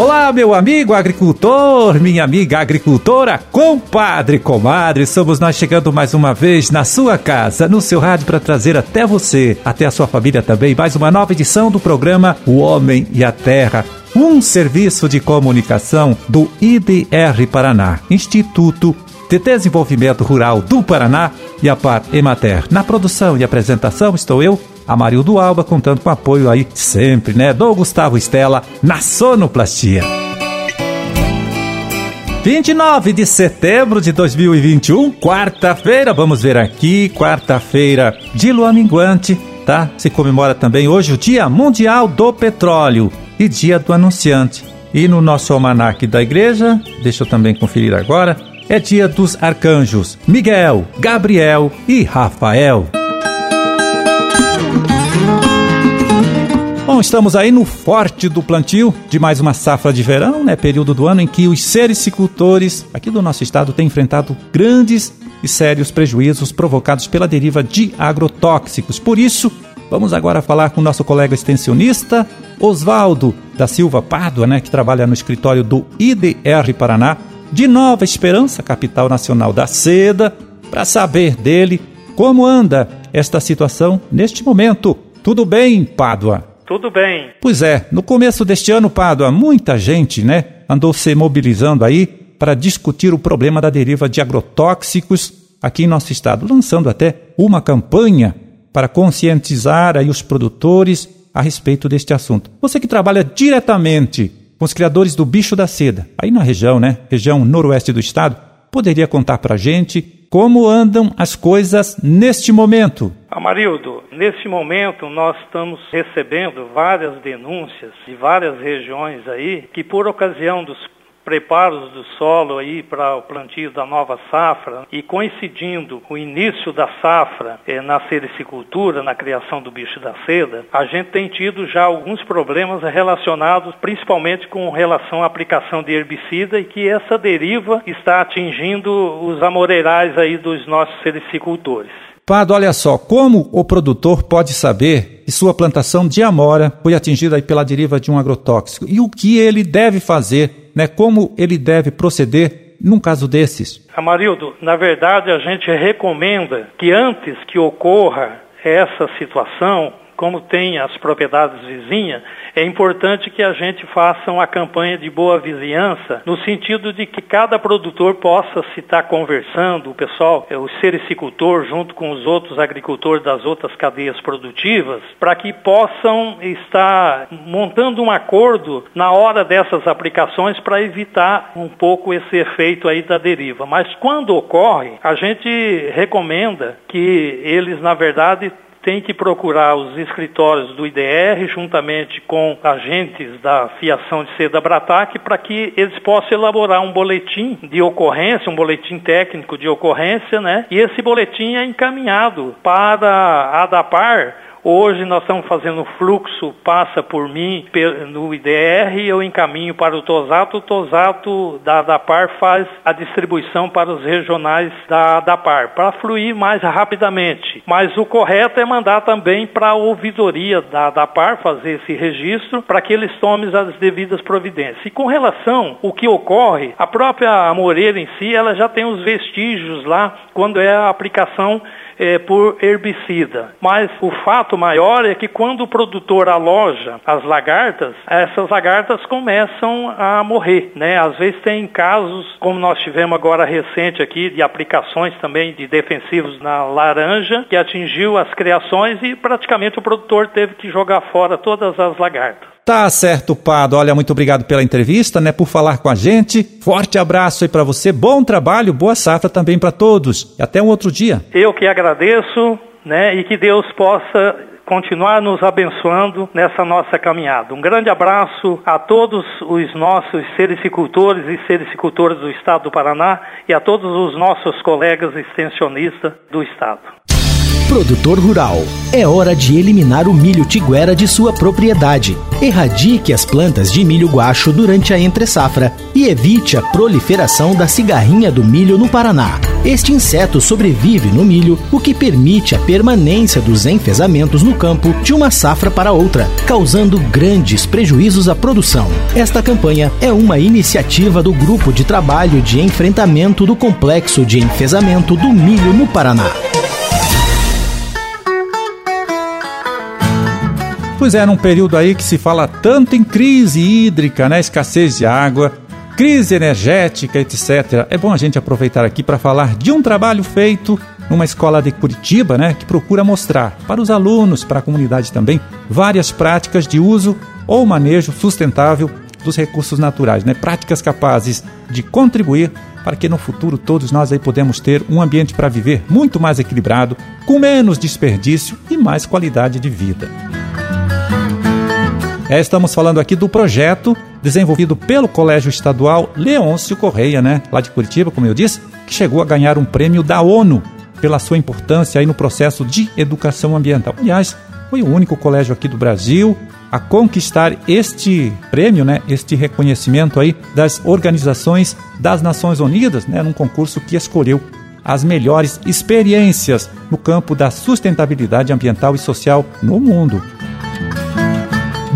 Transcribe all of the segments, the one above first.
Olá, meu amigo agricultor, minha amiga agricultora, compadre, comadre, somos nós chegando mais uma vez na sua casa, no seu rádio para trazer até você, até a sua família também, mais uma nova edição do programa O Homem e a Terra. Um serviço de comunicação do IDR Paraná, Instituto de Desenvolvimento Rural do Paraná e a Par Emater. Na produção e apresentação estou eu, Amarildo Alba, contando com apoio aí sempre, né, do Gustavo Estela na sonoplastia. 29 de setembro de 2021, quarta-feira, vamos ver aqui, quarta-feira de lua minguante, tá? Se comemora também hoje o Dia Mundial do Petróleo e Dia do Anunciante. E no nosso almanaque da igreja, deixa eu também conferir agora, é dia dos arcanjos Miguel, Gabriel e Rafael. Bom, estamos aí no forte do plantio de mais uma safra de verão, né? Período do ano em que os sericicultores aqui do nosso estado têm enfrentado grandes e sérios prejuízos provocados pela deriva de agrotóxicos. Por isso, vamos agora falar com o nosso colega extensionista, Oswaldo da Silva Pádua, né? Que trabalha no escritório do IDR Paraná, de Nova Esperança, capital nacional da seda, para saber dele como anda esta situação neste momento. Tudo bem, Pádua? Tudo bem. Pois é, no começo deste ano, Pádua, muita gente, né, andou se mobilizando aí para discutir o problema da deriva de agrotóxicos aqui em nosso estado, lançando até uma campanha para conscientizar aí os produtores a respeito deste assunto. Você que trabalha diretamente com os criadores do bicho da seda, aí na região, né, região noroeste do estado, poderia contar para a gente como andam as coisas neste momento? Amarildo, neste momento nós estamos recebendo várias denúncias de várias regiões aí que por ocasião dos preparos do solo aí para o plantio da nova safra e coincidindo o início da safra eh, na sericicultura, na criação do bicho da seda, a gente tem tido já alguns problemas relacionados principalmente com relação à aplicação de herbicida e que essa deriva está atingindo os amoreirais aí dos nossos sericicultores. Pado, olha só, como o produtor pode saber que sua plantação de amora foi atingida pela deriva de um agrotóxico e o que ele deve fazer, né? Como ele deve proceder num caso desses? Amarildo, na verdade a gente recomenda que antes que ocorra essa situação, como tem as propriedades vizinhas, é importante que a gente faça uma campanha de boa vizinhança, no sentido de que cada produtor possa se estar conversando, o pessoal, é, o sericicultor, junto com os outros agricultores das outras cadeias produtivas, para que possam estar montando um acordo na hora dessas aplicações para evitar um pouco esse efeito aí da deriva. Mas quando ocorre, a gente recomenda que eles, na verdade, tem que procurar os escritórios do IDR, juntamente com agentes da fiação de seda Bratac, para que eles possam elaborar um boletim de ocorrência, um boletim técnico de ocorrência, né? E esse boletim é encaminhado para a ADAPAR, Hoje nós estamos fazendo fluxo, passa por mim no IDR, eu encaminho para o Tosato, o Tosato da DAPAR faz a distribuição para os regionais da DAPAR, para fluir mais rapidamente. Mas o correto é mandar também para a ouvidoria da DAPAR fazer esse registro para que eles tomem as devidas providências. E com relação ao que ocorre, a própria Amoreira em si, ela já tem os vestígios lá quando é a aplicação é, por herbicida. Mas o fato maior é que quando o produtor aloja as lagartas, essas lagartas começam a morrer, né? Às vezes tem casos, como nós tivemos agora recente aqui, de aplicações também de defensivos na laranja, que atingiu as criações e praticamente o produtor teve que jogar fora todas as lagartas. Tá certo, Pado. Olha, muito obrigado pela entrevista, né, por falar com a gente. Forte abraço aí para você. Bom trabalho, boa safra também para todos. E até um outro dia. Eu que agradeço, né, e que Deus possa continuar nos abençoando nessa nossa caminhada. Um grande abraço a todos os nossos sericicultores e sericicultoras do estado do Paraná e a todos os nossos colegas extensionistas do estado. Produtor rural, é hora de eliminar o milho tiguera de sua propriedade. Erradique as plantas de milho guacho durante a entre-safra e evite a proliferação da cigarrinha do milho no Paraná. Este inseto sobrevive no milho, o que permite a permanência dos enfesamentos no campo de uma safra para outra, causando grandes prejuízos à produção. Esta campanha é uma iniciativa do Grupo de Trabalho de Enfrentamento do Complexo de Enfesamento do Milho no Paraná. Pois é, num período aí que se fala tanto em crise hídrica, né, escassez de água, crise energética, etc. É bom a gente aproveitar aqui para falar de um trabalho feito numa escola de Curitiba, né, que procura mostrar para os alunos, para a comunidade também, várias práticas de uso ou manejo sustentável dos recursos naturais, né? Práticas capazes de contribuir para que no futuro todos nós aí podemos ter um ambiente para viver muito mais equilibrado, com menos desperdício e mais qualidade de vida. É, estamos falando aqui do projeto desenvolvido pelo Colégio Estadual Leôncio Correia, né, lá de Curitiba, como eu disse, que chegou a ganhar um prêmio da ONU pela sua importância aí no processo de educação ambiental. Aliás, foi o único colégio aqui do Brasil a conquistar este prêmio, né, este reconhecimento aí das organizações das Nações Unidas, né, num concurso que escolheu as melhores experiências no campo da sustentabilidade ambiental e social no mundo.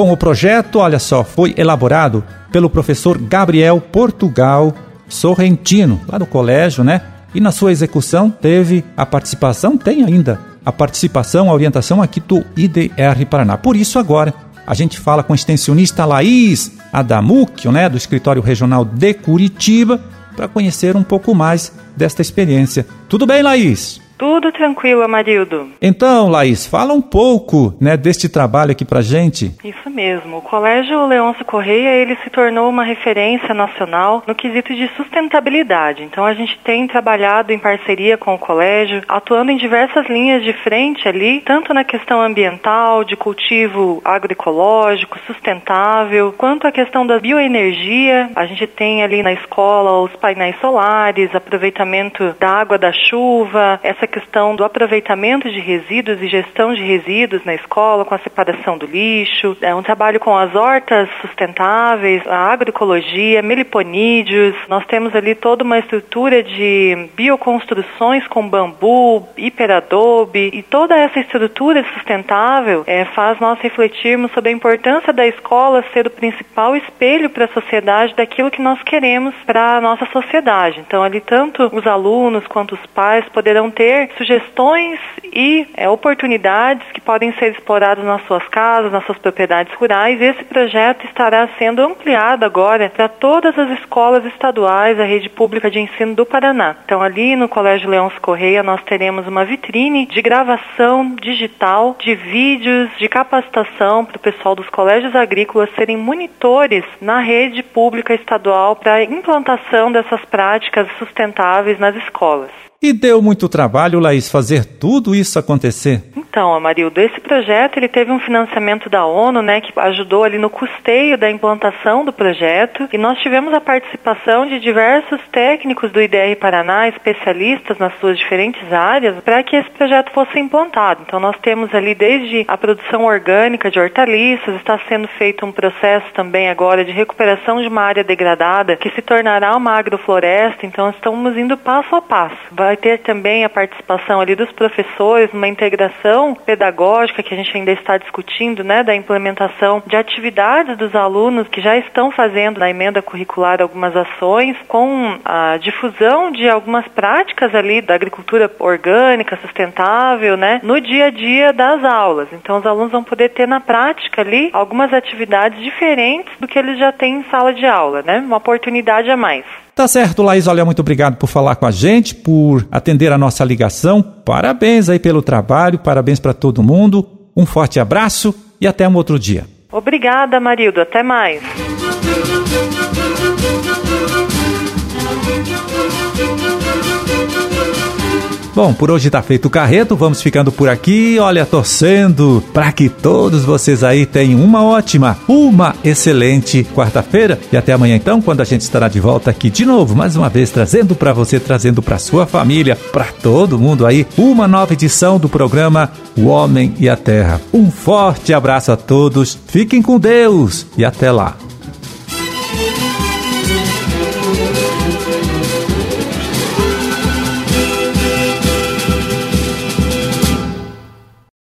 Bom, o projeto, olha só, foi elaborado pelo professor Gabriel Portugal Sorrentino, lá do colégio, né? E na sua execução teve a participação, tem ainda a participação, a orientação aqui do IDR Paraná. Por isso agora a gente fala com a extensionista Laís Adamucchio, né, do escritório regional de Curitiba, para conhecer um pouco mais desta experiência. Tudo bem, Laís? Tudo tranquilo, Amarildo. Então, Laís, fala um pouco né, deste trabalho aqui pra gente. Isso mesmo. O Colégio Leôncio Correia, ele se tornou uma referência nacional no quesito de sustentabilidade. Então, a gente tem trabalhado em parceria com o colégio, atuando em diversas linhas de frente ali, tanto na questão ambiental, de cultivo agroecológico, sustentável, quanto a questão da bioenergia. A gente tem ali na escola os painéis solares, aproveitamento da água da chuva, essa questão do aproveitamento de resíduos e gestão de resíduos na escola, com a separação do lixo, é um trabalho com as hortas sustentáveis, a agroecologia, meliponídeos. Nós temos ali toda uma estrutura de bioconstruções com bambu, hiperadobe e toda essa estrutura sustentável é, faz nós refletirmos sobre a importância da escola ser o principal espelho para a sociedade daquilo que nós queremos para a nossa sociedade. Então ali tanto os alunos quanto os pais poderão ter sugestões e é, oportunidades que podem ser exploradas nas suas casas, nas suas propriedades rurais. Esse projeto estará sendo ampliado agora para todas as escolas estaduais da rede pública de ensino do Paraná. Então, ali no Colégio Leões Correia, nós teremos uma vitrine de gravação digital de vídeos de capacitação para o pessoal dos colégios agrícolas serem monitores na rede pública estadual para a implantação dessas práticas sustentáveis nas escolas. E deu muito trabalho, Laís, fazer tudo isso acontecer? Então, Amarildo, esse projeto ele teve um financiamento da ONU, né, que ajudou ali no custeio da implantação do projeto, e nós tivemos a participação de diversos técnicos do IDR Paraná, especialistas nas suas diferentes áreas, para que esse projeto fosse implantado. Então, nós temos ali desde a produção orgânica de hortaliças, está sendo feito um processo também agora de recuperação de uma área degradada, que se tornará uma agrofloresta, então estamos indo passo a passo. Vai ter também a participação ali dos professores, uma integração pedagógica que a gente ainda está discutindo, né, da implementação de atividades dos alunos que já estão fazendo na emenda curricular algumas ações com a difusão de algumas práticas ali da agricultura orgânica, sustentável, né, no dia a dia das aulas. Então os alunos vão poder ter na prática ali algumas atividades diferentes do que eles já têm em sala de aula, né? Uma oportunidade a mais. Tá certo, Laís. Olha, muito obrigado por falar com a gente, por atender a nossa ligação. Parabéns aí pelo trabalho, parabéns para todo mundo. Um forte abraço e até um outro dia. Obrigada, Marildo. Até mais. Bom, por hoje tá feito o carreto, vamos ficando por aqui, olha, torcendo para que todos vocês aí tenham uma ótima, uma excelente quarta-feira e até amanhã então, quando a gente estará de volta aqui de novo, mais uma vez trazendo para você, trazendo para sua família, para todo mundo aí, uma nova edição do programa O Homem e a Terra. Um forte abraço a todos, fiquem com Deus e até lá.